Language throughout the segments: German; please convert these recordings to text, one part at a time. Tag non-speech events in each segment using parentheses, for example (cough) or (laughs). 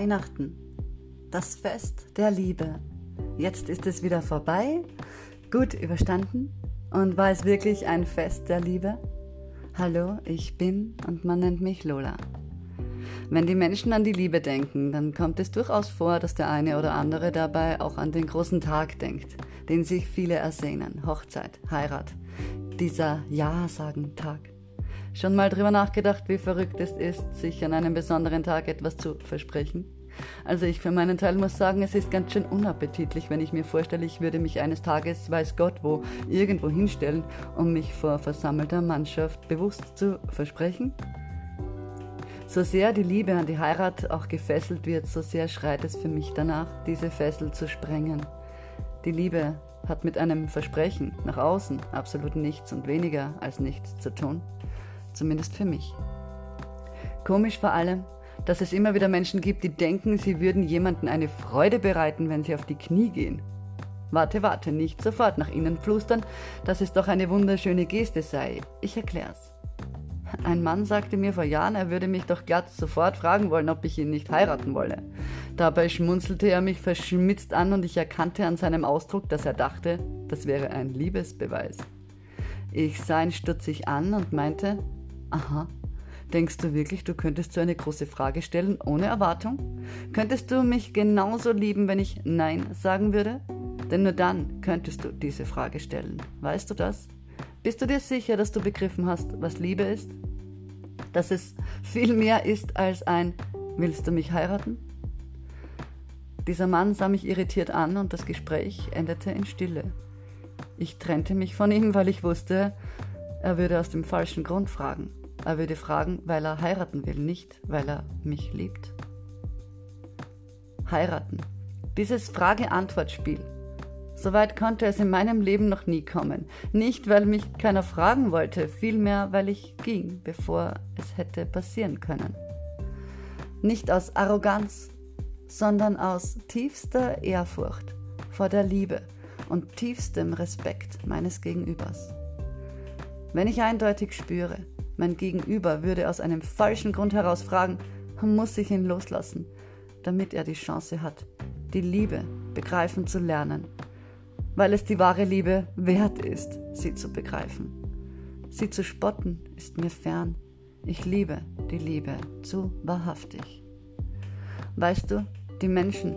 Weihnachten, das Fest der Liebe. Jetzt ist es wieder vorbei, gut überstanden und war es wirklich ein Fest der Liebe? Hallo, ich bin und man nennt mich Lola. Wenn die Menschen an die Liebe denken, dann kommt es durchaus vor, dass der eine oder andere dabei auch an den großen Tag denkt, den sich viele ersehnen. Hochzeit, Heirat, dieser Ja-Sagen-Tag. Schon mal drüber nachgedacht, wie verrückt es ist, sich an einem besonderen Tag etwas zu versprechen? Also ich für meinen Teil muss sagen, es ist ganz schön unappetitlich, wenn ich mir vorstelle, ich würde mich eines Tages, weiß Gott wo, irgendwo hinstellen, um mich vor versammelter Mannschaft bewusst zu versprechen. So sehr die Liebe an die Heirat auch gefesselt wird, so sehr schreit es für mich danach, diese Fessel zu sprengen. Die Liebe hat mit einem Versprechen nach außen absolut nichts und weniger als nichts zu tun zumindest für mich. Komisch vor allem, dass es immer wieder Menschen gibt, die denken, sie würden jemanden eine Freude bereiten, wenn sie auf die Knie gehen. Warte, warte, nicht sofort nach innen flüstern, dass es doch eine wunderschöne Geste sei. Ich erklär's. Ein Mann sagte mir vor Jahren, er würde mich doch glatt sofort fragen wollen, ob ich ihn nicht heiraten wolle. Dabei schmunzelte er mich verschmitzt an und ich erkannte an seinem Ausdruck, dass er dachte, das wäre ein Liebesbeweis. Ich sah ihn stutzig an und meinte, Aha. Denkst du wirklich, du könntest so eine große Frage stellen ohne Erwartung? Könntest du mich genauso lieben, wenn ich Nein sagen würde? Denn nur dann könntest du diese Frage stellen. Weißt du das? Bist du dir sicher, dass du begriffen hast, was Liebe ist? Dass es viel mehr ist als ein Willst du mich heiraten? Dieser Mann sah mich irritiert an und das Gespräch endete in Stille. Ich trennte mich von ihm, weil ich wusste, er würde aus dem falschen Grund fragen. Er würde fragen, weil er heiraten will, nicht weil er mich liebt. Heiraten. Dieses Frage-Antwort-Spiel. Soweit konnte es in meinem Leben noch nie kommen. Nicht, weil mich keiner fragen wollte, vielmehr, weil ich ging, bevor es hätte passieren können. Nicht aus Arroganz, sondern aus tiefster Ehrfurcht vor der Liebe und tiefstem Respekt meines Gegenübers. Wenn ich eindeutig spüre, mein Gegenüber würde aus einem falschen Grund heraus fragen, muss ich ihn loslassen, damit er die Chance hat, die Liebe begreifen zu lernen, weil es die wahre Liebe wert ist, sie zu begreifen. Sie zu spotten ist mir fern. Ich liebe die Liebe zu wahrhaftig. Weißt du, die Menschen,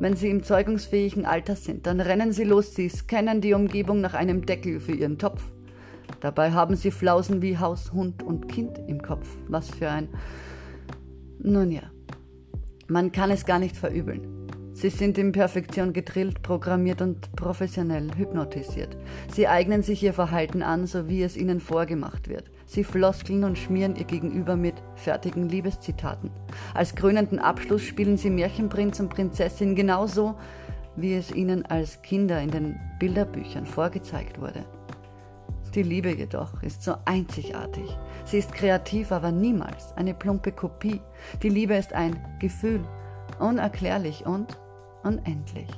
wenn sie im zeugungsfähigen Alter sind, dann rennen sie los, sie scannen die Umgebung nach einem Deckel für ihren Topf Dabei haben sie Flausen wie Haus, Hund und Kind im Kopf. Was für ein... Nun ja, man kann es gar nicht verübeln. Sie sind in Perfektion gedrillt, programmiert und professionell hypnotisiert. Sie eignen sich ihr Verhalten an, so wie es ihnen vorgemacht wird. Sie floskeln und schmieren ihr Gegenüber mit fertigen Liebeszitaten. Als krönenden Abschluss spielen sie Märchenprinz und Prinzessin genauso, wie es ihnen als Kinder in den Bilderbüchern vorgezeigt wurde. Die Liebe jedoch ist so einzigartig. Sie ist kreativ, aber niemals eine plumpe Kopie. Die Liebe ist ein Gefühl, unerklärlich und unendlich.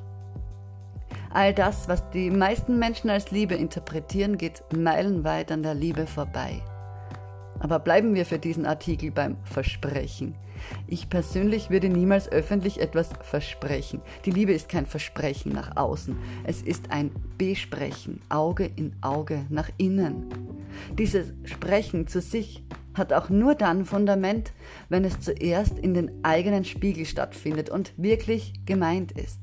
All das, was die meisten Menschen als Liebe interpretieren, geht meilenweit an der Liebe vorbei. Aber bleiben wir für diesen Artikel beim Versprechen. Ich persönlich würde niemals öffentlich etwas versprechen. Die Liebe ist kein Versprechen nach außen. Es ist ein Besprechen, Auge in Auge nach innen. Dieses Sprechen zu sich hat auch nur dann Fundament, wenn es zuerst in den eigenen Spiegel stattfindet und wirklich gemeint ist.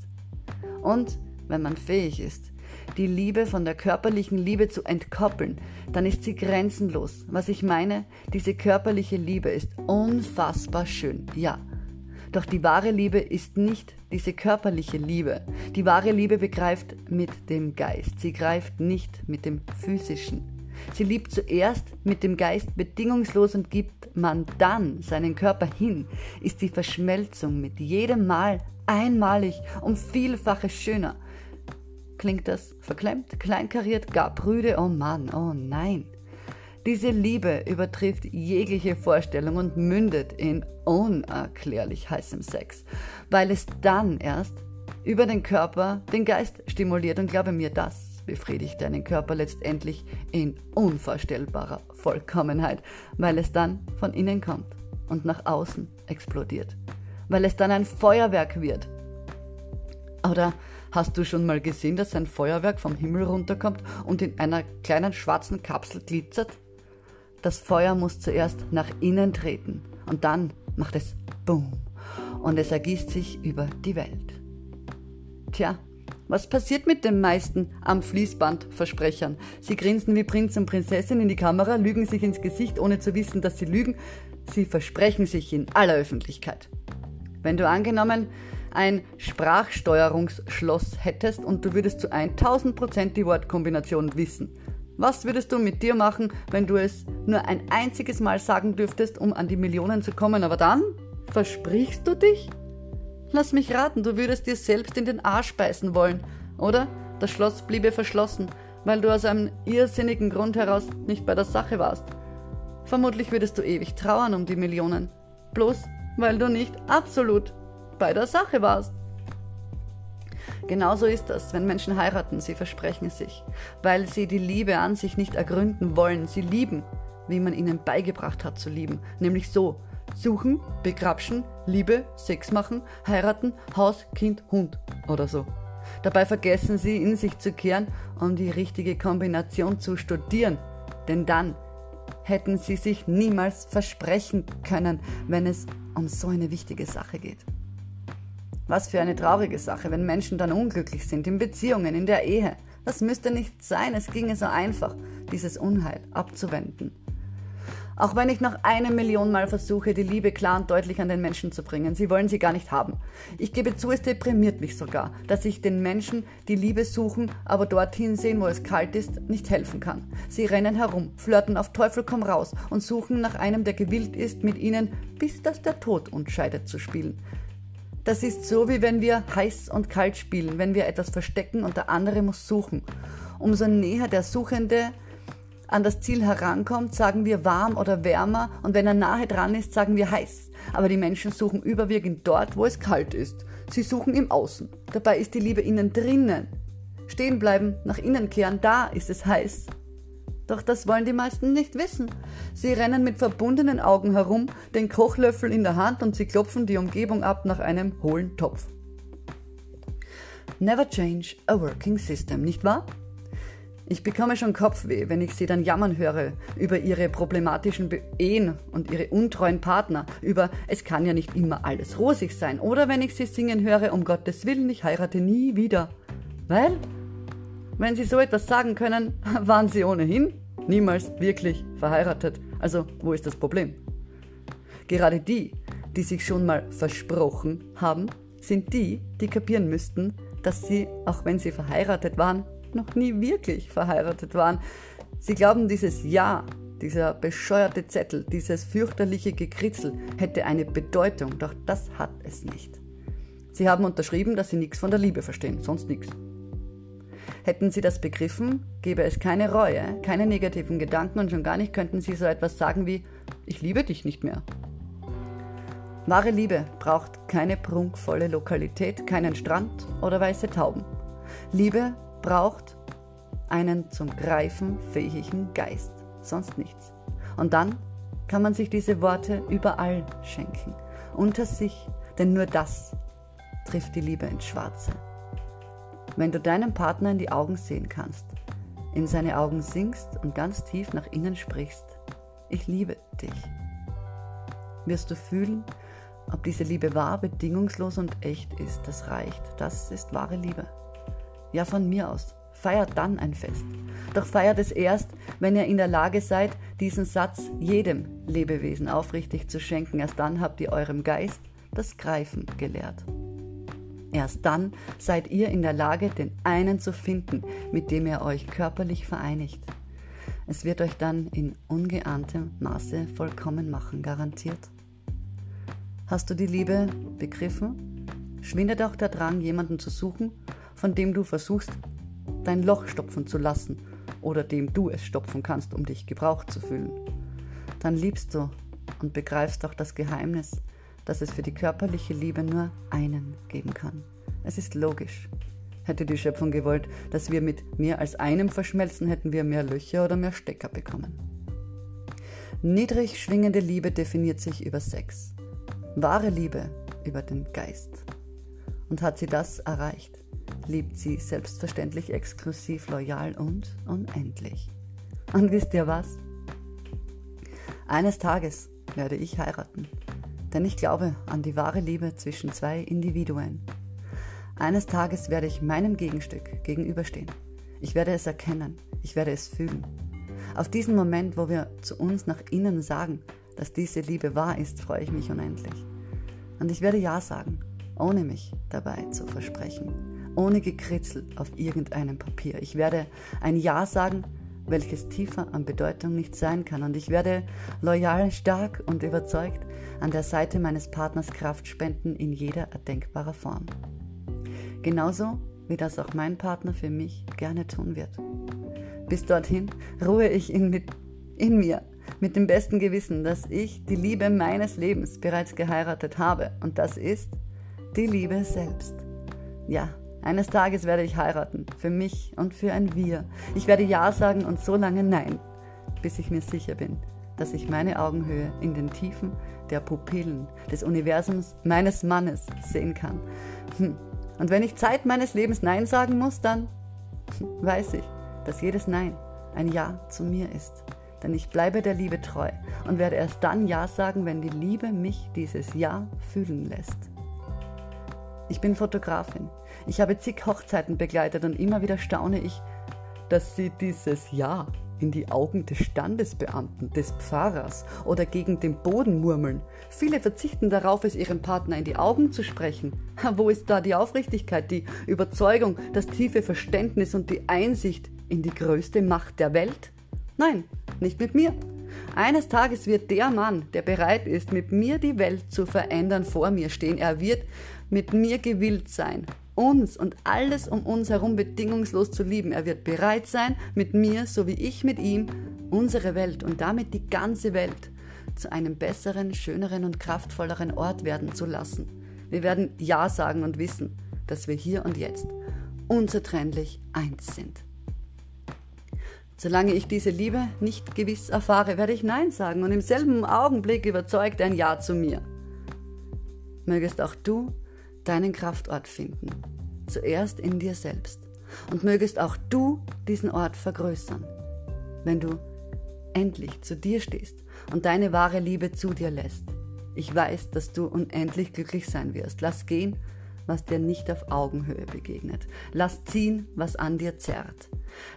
Und wenn man fähig ist, die Liebe von der körperlichen Liebe zu entkoppeln, dann ist sie grenzenlos. Was ich meine, diese körperliche Liebe ist unfassbar schön, ja. Doch die wahre Liebe ist nicht diese körperliche Liebe. Die wahre Liebe begreift mit dem Geist. Sie greift nicht mit dem physischen. Sie liebt zuerst mit dem Geist bedingungslos und gibt man dann seinen Körper hin, ist die Verschmelzung mit jedem Mal einmalig um Vielfaches schöner. Klingt das verklemmt, kleinkariert, gar prüde? Oh Mann, oh nein. Diese Liebe übertrifft jegliche Vorstellung und mündet in unerklärlich heißem Sex, weil es dann erst über den Körper den Geist stimuliert und glaube mir, das befriedigt deinen Körper letztendlich in unvorstellbarer Vollkommenheit, weil es dann von innen kommt und nach außen explodiert. weil es dann ein Feuerwerk wird. Oder hast du schon mal gesehen, dass ein Feuerwerk vom Himmel runterkommt und in einer kleinen schwarzen Kapsel glitzert? Das Feuer muss zuerst nach innen treten und dann macht es Boom und es ergießt sich über die Welt. Tja, was passiert mit den meisten am Fließband Versprechern? Sie grinsen wie Prinz und Prinzessin in die Kamera, lügen sich ins Gesicht, ohne zu wissen, dass sie lügen. Sie versprechen sich in aller Öffentlichkeit. Wenn du angenommen ein Sprachsteuerungsschloss hättest und du würdest zu 1000 Prozent die Wortkombination wissen, was würdest du mit dir machen, wenn du es nur ein einziges Mal sagen dürftest, um an die Millionen zu kommen? Aber dann versprichst du dich? Lass mich raten, du würdest dir selbst in den Arsch beißen wollen, oder? Das Schloss bliebe verschlossen, weil du aus einem irrsinnigen Grund heraus nicht bei der Sache warst. Vermutlich würdest du ewig trauern um die Millionen, bloß weil du nicht absolut bei der Sache warst. Genauso ist das, wenn Menschen heiraten, sie versprechen sich, weil sie die Liebe an sich nicht ergründen wollen. Sie lieben, wie man ihnen beigebracht hat zu lieben, nämlich so, Suchen, begrapschen, Liebe, Sex machen, heiraten, Haus, Kind, Hund oder so. Dabei vergessen sie in sich zu kehren, um die richtige Kombination zu studieren. Denn dann hätten sie sich niemals versprechen können, wenn es um so eine wichtige Sache geht. Was für eine traurige Sache, wenn Menschen dann unglücklich sind, in Beziehungen, in der Ehe. Das müsste nicht sein, es ginge so einfach, dieses Unheil abzuwenden. Auch wenn ich noch eine Million Mal versuche, die Liebe klar und deutlich an den Menschen zu bringen, sie wollen sie gar nicht haben. Ich gebe zu, es deprimiert mich sogar, dass ich den Menschen, die Liebe suchen, aber dorthin sehen, wo es kalt ist, nicht helfen kann. Sie rennen herum, flirten auf Teufel komm raus und suchen nach einem, der gewillt ist, mit ihnen, bis dass der Tod uns scheidet, zu spielen. Das ist so, wie wenn wir heiß und kalt spielen, wenn wir etwas verstecken und der andere muss suchen. Umso näher der Suchende an das Ziel herankommt, sagen wir warm oder wärmer und wenn er nahe dran ist, sagen wir heiß. Aber die Menschen suchen überwiegend dort, wo es kalt ist. Sie suchen im Außen. Dabei ist die Liebe innen drinnen. Stehen bleiben, nach innen kehren, da ist es heiß. Doch das wollen die meisten nicht wissen. Sie rennen mit verbundenen Augen herum, den Kochlöffel in der Hand und sie klopfen die Umgebung ab nach einem hohlen Topf. Never change a working system, nicht wahr? Ich bekomme schon Kopfweh, wenn ich sie dann jammern höre über ihre problematischen Ehen und ihre untreuen Partner, über es kann ja nicht immer alles rosig sein, oder wenn ich sie singen höre, um Gottes Willen, ich heirate nie wieder. Weil, wenn sie so etwas sagen können, (laughs) waren sie ohnehin niemals wirklich verheiratet. Also, wo ist das Problem? Gerade die, die sich schon mal versprochen haben, sind die, die kapieren müssten, dass sie, auch wenn sie verheiratet waren, noch nie wirklich verheiratet waren. Sie glauben, dieses Ja, dieser bescheuerte Zettel, dieses fürchterliche Gekritzel hätte eine Bedeutung, doch das hat es nicht. Sie haben unterschrieben, dass sie nichts von der Liebe verstehen, sonst nichts. Hätten sie das begriffen, gäbe es keine Reue, keine negativen Gedanken und schon gar nicht könnten sie so etwas sagen wie Ich liebe dich nicht mehr. Wahre Liebe braucht keine prunkvolle Lokalität, keinen Strand oder weiße Tauben. Liebe braucht einen zum Greifen fähigen Geist, sonst nichts. Und dann kann man sich diese Worte überall schenken, unter sich, denn nur das trifft die Liebe ins Schwarze. Wenn du deinem Partner in die Augen sehen kannst, in seine Augen singst und ganz tief nach innen sprichst, ich liebe dich, wirst du fühlen, ob diese Liebe wahr, bedingungslos und echt ist. Das reicht. Das ist wahre Liebe. Ja, von mir aus. Feiert dann ein Fest. Doch feiert es erst, wenn ihr in der Lage seid, diesen Satz jedem Lebewesen aufrichtig zu schenken. Erst dann habt ihr eurem Geist das Greifen gelehrt. Erst dann seid ihr in der Lage, den einen zu finden, mit dem ihr euch körperlich vereinigt. Es wird euch dann in ungeahntem Maße vollkommen machen, garantiert. Hast du die Liebe begriffen? Schwindet auch der Drang, jemanden zu suchen, von dem du versuchst, dein Loch stopfen zu lassen oder dem du es stopfen kannst, um dich gebraucht zu fühlen. Dann liebst du und begreifst auch das Geheimnis, dass es für die körperliche Liebe nur einen geben kann. Es ist logisch. Hätte die Schöpfung gewollt, dass wir mit mehr als einem verschmelzen, hätten wir mehr Löcher oder mehr Stecker bekommen. Niedrig schwingende Liebe definiert sich über Sex. Wahre Liebe über den Geist. Und hat sie das erreicht, liebt sie selbstverständlich exklusiv, loyal und unendlich. Und wisst ihr was? Eines Tages werde ich heiraten, denn ich glaube an die wahre Liebe zwischen zwei Individuen. Eines Tages werde ich meinem Gegenstück gegenüberstehen. Ich werde es erkennen, ich werde es fühlen. Auf diesen Moment, wo wir zu uns nach innen sagen, dass diese Liebe wahr ist, freue ich mich unendlich. Und ich werde Ja sagen, ohne mich dabei zu versprechen, ohne gekritzelt auf irgendeinem Papier. Ich werde ein Ja sagen, welches tiefer an Bedeutung nicht sein kann. Und ich werde loyal, stark und überzeugt an der Seite meines Partners Kraft spenden in jeder erdenkbarer Form. Genauso wie das auch mein Partner für mich gerne tun wird. Bis dorthin ruhe ich in, mit, in mir mit dem besten Gewissen, dass ich die Liebe meines Lebens bereits geheiratet habe. Und das ist die Liebe selbst. Ja, eines Tages werde ich heiraten, für mich und für ein Wir. Ich werde Ja sagen und so lange Nein, bis ich mir sicher bin, dass ich meine Augenhöhe in den Tiefen der Pupillen des Universums meines Mannes sehen kann. Hm. Und wenn ich Zeit meines Lebens Nein sagen muss, dann weiß ich, dass jedes Nein ein Ja zu mir ist. Denn ich bleibe der Liebe treu und werde erst dann Ja sagen, wenn die Liebe mich dieses Ja fühlen lässt. Ich bin Fotografin. Ich habe zig Hochzeiten begleitet und immer wieder staune ich, dass sie dieses Ja in die Augen des Standesbeamten, des Pfarrers oder gegen den Boden murmeln. Viele verzichten darauf, es ihrem Partner in die Augen zu sprechen. Wo ist da die Aufrichtigkeit, die Überzeugung, das tiefe Verständnis und die Einsicht in die größte Macht der Welt? Nein, nicht mit mir. Eines Tages wird der Mann, der bereit ist, mit mir die Welt zu verändern, vor mir stehen. Er wird mit mir gewillt sein, uns und alles um uns herum bedingungslos zu lieben. Er wird bereit sein, mit mir, so wie ich mit ihm, unsere Welt und damit die ganze Welt zu einem besseren, schöneren und kraftvolleren Ort werden zu lassen. Wir werden Ja sagen und wissen, dass wir hier und jetzt unzertrennlich eins sind. Solange ich diese Liebe nicht gewiss erfahre, werde ich Nein sagen und im selben Augenblick überzeugt ein Ja zu mir. Mögest auch du deinen Kraftort finden, zuerst in dir selbst, und mögest auch du diesen Ort vergrößern, wenn du endlich zu dir stehst und deine wahre Liebe zu dir lässt. Ich weiß, dass du unendlich glücklich sein wirst. Lass gehen, was dir nicht auf Augenhöhe begegnet. Lass ziehen, was an dir zerrt.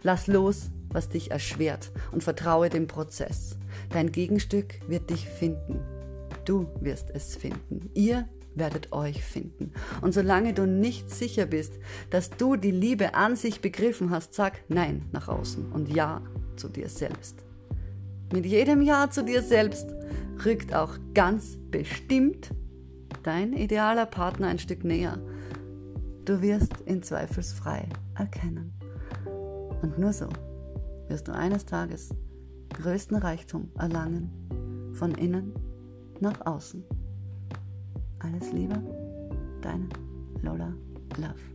Lass los, was dich erschwert und vertraue dem Prozess. Dein Gegenstück wird dich finden. Du wirst es finden. Ihr werdet euch finden. Und solange du nicht sicher bist, dass du die Liebe an sich begriffen hast, sag Nein nach außen und Ja zu dir selbst. Mit jedem Ja zu dir selbst rückt auch ganz bestimmt dein idealer Partner ein Stück näher. Du wirst ihn zweifelsfrei erkennen. Und nur so wirst du eines Tages größten Reichtum erlangen, von innen nach außen. Alles Liebe, deine Lola Love.